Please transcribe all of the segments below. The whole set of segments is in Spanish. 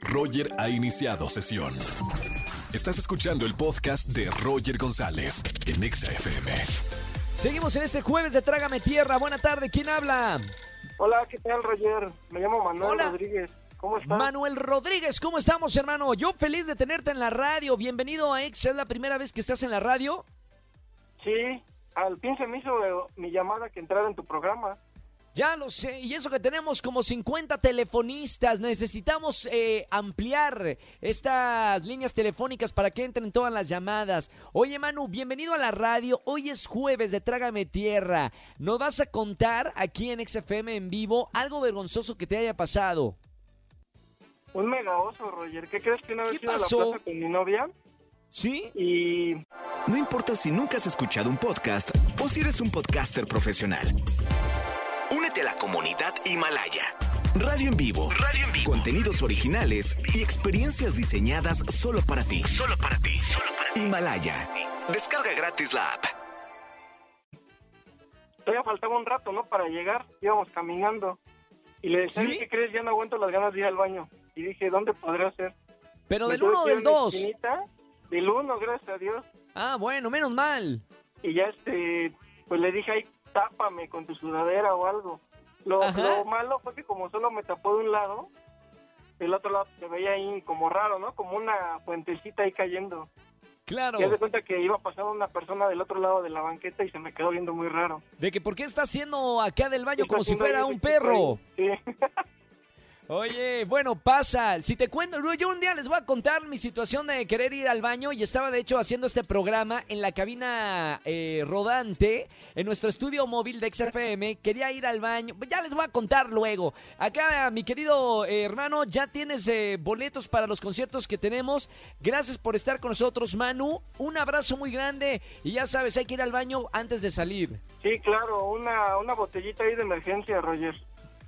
Roger ha iniciado sesión. Estás escuchando el podcast de Roger González en Exa FM. Seguimos en este jueves de Trágame Tierra. Buena tarde, ¿quién habla? Hola, ¿qué tal, Roger? Me llamo Manuel Hola. Rodríguez. ¿Cómo estás? Manuel Rodríguez, ¿cómo estamos, hermano? Yo feliz de tenerte en la radio. Bienvenido a Exa. ¿Es la primera vez que estás en la radio? Sí, al fin se me hizo eh, mi llamada que entrara en tu programa. Ya lo sé, y eso que tenemos como 50 telefonistas, necesitamos eh, ampliar estas líneas telefónicas para que entren todas las llamadas. Oye Manu, bienvenido a la radio, hoy es jueves de Trágame Tierra. ¿Nos vas a contar aquí en XFM en vivo algo vergonzoso que te haya pasado? Un mega oso, Roger. ¿Qué crees que una vez ¿Qué iba a la plaza con mi novia? ¿Sí? Y No importa si nunca has escuchado un podcast o si eres un podcaster profesional. A la comunidad Himalaya. Radio en vivo. Radio en vivo. Contenidos originales y experiencias diseñadas solo para ti. Solo para ti. Himalaya. Descarga gratis la app. todavía faltaba un rato, ¿no? Para llegar, íbamos caminando. Y le decía, ¿Sí? ¿qué crees? Ya no aguanto las ganas de ir al baño. Y dije, ¿dónde podría ser? ¿Pero del tuve 1 o del a una 2? esquinita, Del 1, gracias a Dios. Ah, bueno, menos mal. Y ya, este, pues le dije, ay, tápame con tu sudadera o algo. Lo, lo malo fue que como solo me tapó de un lado, del otro lado se veía ahí como raro, ¿no? Como una fuentecita ahí cayendo. Claro. Y de cuenta que iba pasando una persona del otro lado de la banqueta y se me quedó viendo muy raro. De que por qué está haciendo acá del baño Está como si fuera un perro. Sí. Oye, bueno, pasa. Si te cuento, yo un día les voy a contar mi situación de querer ir al baño y estaba de hecho haciendo este programa en la cabina eh, rodante, en nuestro estudio móvil de XFM. Quería ir al baño, ya les voy a contar luego. Acá, mi querido eh, hermano, ya tienes eh, boletos para los conciertos que tenemos. Gracias por estar con nosotros, Manu. Un abrazo muy grande y ya sabes, hay que ir al baño antes de salir. Sí, claro, una, una botellita ahí de emergencia, Roger.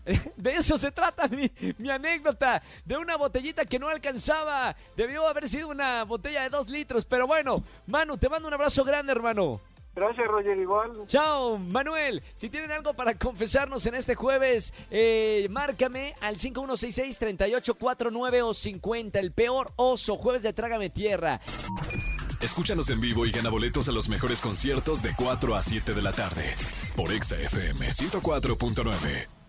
De eso se trata mi, mi anécdota, de una botellita que no alcanzaba. Debió haber sido una botella de dos litros, pero bueno, Manu, te mando un abrazo grande, hermano. Gracias, Roger, igual. Chao, Manuel. Si tienen algo para confesarnos en este jueves, eh, márcame al 5166-3849 o 50. El peor oso, jueves de Trágame Tierra. Escúchanos en vivo y gana boletos a los mejores conciertos de 4 a 7 de la tarde por Exa FM 104.9.